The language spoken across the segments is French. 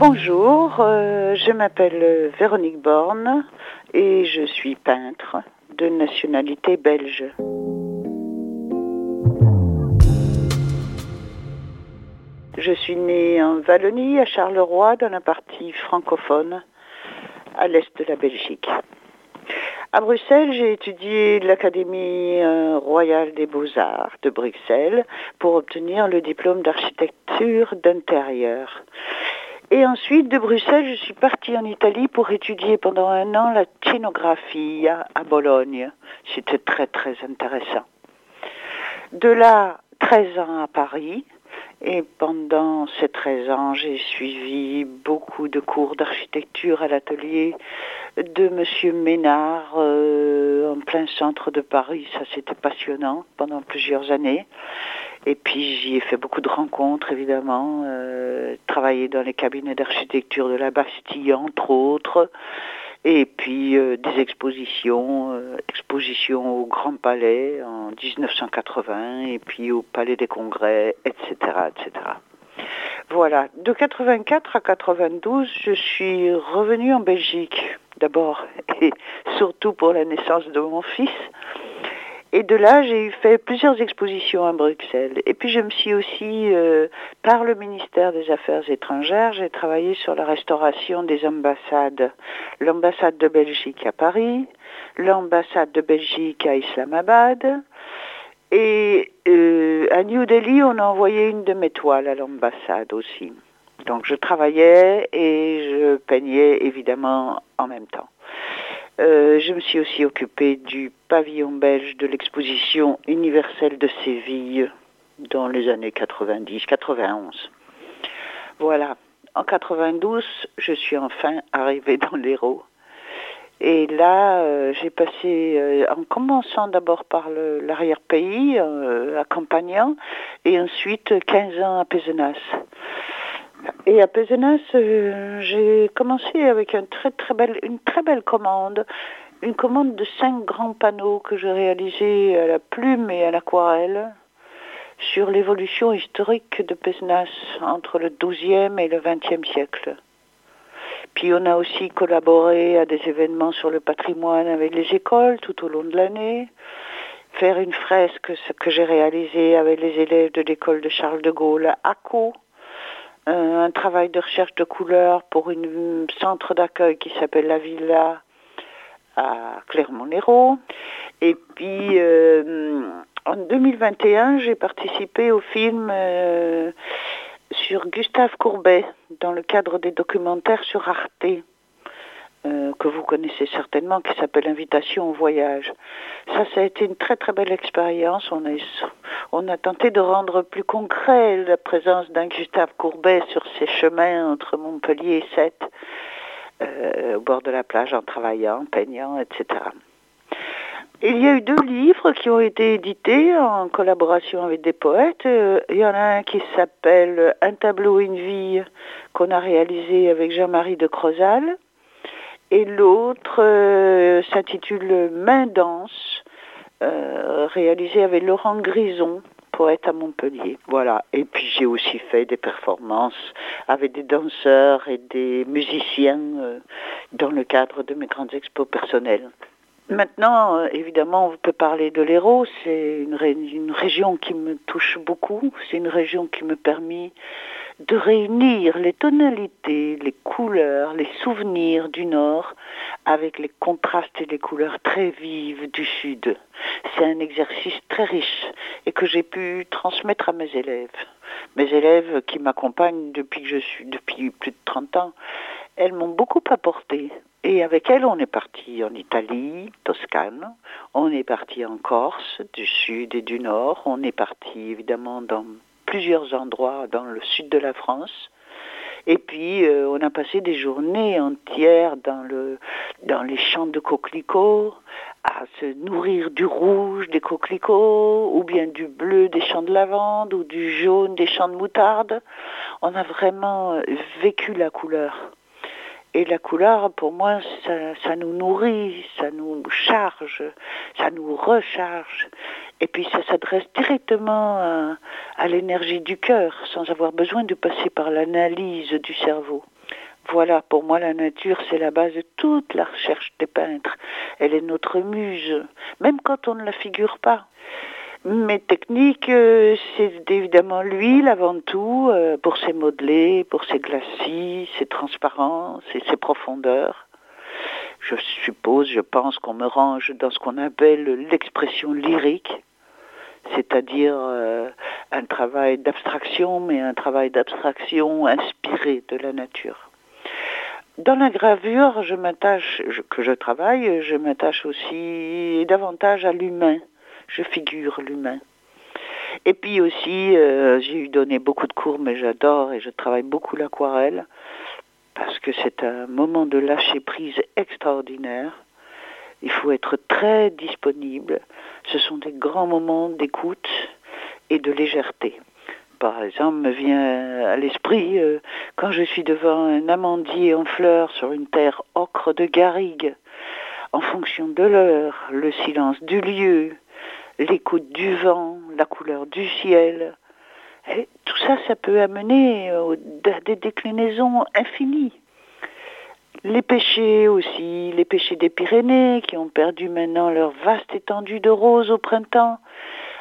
Bonjour, euh, je m'appelle Véronique Borne et je suis peintre de nationalité belge. Je suis née en Wallonie, à Charleroi, dans la partie francophone, à l'est de la Belgique. À Bruxelles, j'ai étudié l'Académie euh, royale des beaux-arts de Bruxelles pour obtenir le diplôme d'architecture d'intérieur. Et ensuite, de Bruxelles, je suis partie en Italie pour étudier pendant un an la scénographie à, à Bologne. C'était très très intéressant. De là, 13 ans à Paris, et pendant ces 13 ans, j'ai suivi beaucoup de cours d'architecture à l'atelier de Monsieur Ménard euh, en plein centre de Paris. Ça, c'était passionnant pendant plusieurs années. Et puis j'y ai fait beaucoup de rencontres, évidemment. Euh, travaillé dans les cabinets d'architecture de la Bastille, entre autres et puis euh, des expositions, euh, expositions au Grand Palais en 1980 et puis au Palais des Congrès, etc., etc. Voilà, de 84 à 92, je suis revenue en Belgique d'abord et surtout pour la naissance de mon fils. Et de là, j'ai fait plusieurs expositions à Bruxelles. Et puis je me suis aussi, euh, par le ministère des Affaires étrangères, j'ai travaillé sur la restauration des ambassades. L'ambassade de Belgique à Paris, l'ambassade de Belgique à Islamabad. Et euh, à New Delhi, on a envoyé une de mes toiles à l'ambassade aussi. Donc je travaillais et je peignais évidemment en même temps. Euh, je me suis aussi occupée du pavillon belge de l'exposition universelle de Séville dans les années 90-91. Voilà. En 92, je suis enfin arrivée dans l'Hérault. Et là, euh, j'ai passé, euh, en commençant d'abord par l'arrière-pays, à Campagnan, et ensuite 15 ans à Pézenas. Et à Pézenas, euh, j'ai commencé avec une très, belle commande, une commande de cinq grands panneaux que j'ai réalisés à la plume et à l'aquarelle sur l'évolution historique de Pézenas entre le XIIe et le XXe siècle. Puis on a aussi collaboré à des événements sur le patrimoine avec les écoles tout au long de l'année, faire une fresque que j'ai réalisée avec les élèves de l'école de Charles de Gaulle à Caux, euh, un travail de recherche de couleurs pour un centre d'accueil qui s'appelle la Villa à Clermont-Lérault. Et puis euh, en 2021, j'ai participé au film euh, sur Gustave Courbet dans le cadre des documentaires sur Arte. Euh, que vous connaissez certainement, qui s'appelle Invitation au voyage. Ça, ça a été une très très belle expérience. On a, on a tenté de rendre plus concret la présence d'un Gustave Courbet sur ses chemins entre Montpellier et Sète, euh, au bord de la plage, en travaillant, en peignant, etc. Il y a eu deux livres qui ont été édités en collaboration avec des poètes. Euh, il y en a un qui s'appelle Un tableau, une vie, qu'on a réalisé avec Jean-Marie de Crozal et l'autre euh, s'intitule Main danse, euh, réalisé avec Laurent Grison, poète à Montpellier. Voilà. Et puis j'ai aussi fait des performances avec des danseurs et des musiciens euh, dans le cadre de mes grandes expos personnelles. Maintenant, évidemment, on peut parler de l'Hérault. C'est une, une, région qui me touche beaucoup. C'est une région qui me permet de réunir les tonalités, les couleurs, les souvenirs du Nord avec les contrastes et les couleurs très vives du Sud. C'est un exercice très riche et que j'ai pu transmettre à mes élèves. Mes élèves qui m'accompagnent depuis que je suis depuis plus de 30 ans, elles m'ont beaucoup apporté. Et avec elles, on est parti en Italie, Toscane, on est parti en Corse, du Sud et du Nord, on est parti évidemment dans plusieurs endroits dans le sud de la France. Et puis, euh, on a passé des journées entières dans, le, dans les champs de coquelicots, à se nourrir du rouge des coquelicots, ou bien du bleu des champs de lavande, ou du jaune des champs de moutarde. On a vraiment euh, vécu la couleur. Et la couleur, pour moi, ça, nous nourrit, ça nous charge, ça nous recharge. Et puis ça s'adresse directement à, à l'énergie du cœur, sans avoir besoin de passer par l'analyse du cerveau. Voilà, pour moi, la nature, c'est la base de toute la recherche des peintres. Elle est notre muse, même quand on ne la figure pas. Mes techniques, euh, c'est évidemment l'huile avant tout, euh, pour ses modelés, pour ses glacis, ses transparences et ses profondeurs. Je suppose, je pense qu'on me range dans ce qu'on appelle l'expression lyrique, c'est-à-dire euh, un travail d'abstraction, mais un travail d'abstraction inspiré de la nature. Dans la gravure, je m'attache, que je travaille, je m'attache aussi davantage à l'humain je figure l'humain. Et puis aussi, euh, j'ai eu donné beaucoup de cours, mais j'adore et je travaille beaucoup l'aquarelle parce que c'est un moment de lâcher prise extraordinaire. Il faut être très disponible. Ce sont des grands moments d'écoute et de légèreté. Par exemple, me vient à l'esprit euh, quand je suis devant un amandier en fleurs sur une terre ocre de garrigue, en fonction de l'heure, le silence du lieu, l'écoute du vent, la couleur du ciel. Tout ça, ça peut amener à des déclinaisons infinies. Les péchés aussi, les péchés des Pyrénées qui ont perdu maintenant leur vaste étendue de roses au printemps.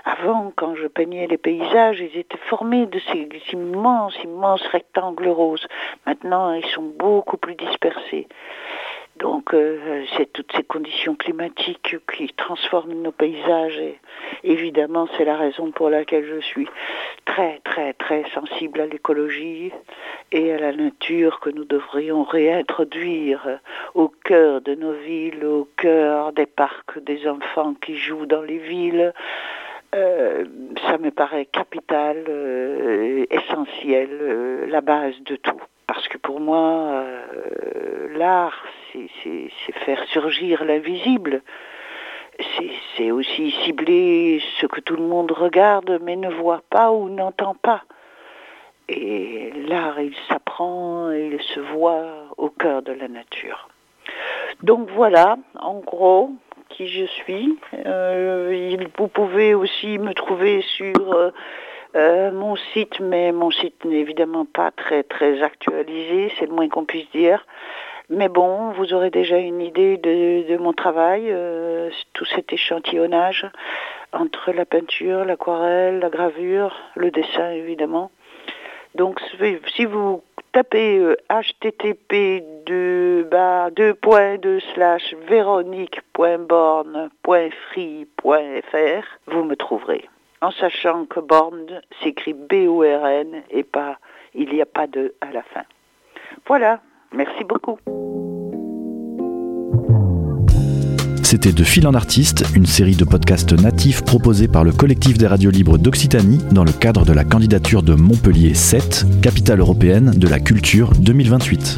Avant, quand je peignais les paysages, ils étaient formés de ces immenses, immenses rectangles roses. Maintenant, ils sont beaucoup plus dispersés. Donc euh, c'est toutes ces conditions climatiques qui transforment nos paysages et évidemment c'est la raison pour laquelle je suis très très très sensible à l'écologie et à la nature que nous devrions réintroduire au cœur de nos villes, au cœur des parcs des enfants qui jouent dans les villes. Euh, ça me paraît capital, euh, essentiel, la base de tout. Parce que pour moi, l'art, c'est faire surgir l'invisible. C'est aussi cibler ce que tout le monde regarde mais ne voit pas ou n'entend pas. Et l'art, il s'apprend, il se voit au cœur de la nature. Donc voilà, en gros, qui je suis. Euh, vous pouvez aussi me trouver sur euh, euh, mon site, mais mon site n'est évidemment pas très très actualisé, c'est le moins qu'on puisse dire. Mais bon, vous aurez déjà une idée de, mon travail, euh, tout cet échantillonnage entre la peinture, l'aquarelle, la gravure, le dessin évidemment. Donc si vous tapez http euh, 2 slash véronique.born.free.fr, vous me trouverez. En sachant que born s'écrit B-O-R-N et pas, il n'y a pas de à la fin. Voilà. Merci beaucoup. C'était De Fil en Artiste, une série de podcasts natifs proposés par le collectif des radios libres d'Occitanie dans le cadre de la candidature de Montpellier 7, capitale européenne de la culture 2028.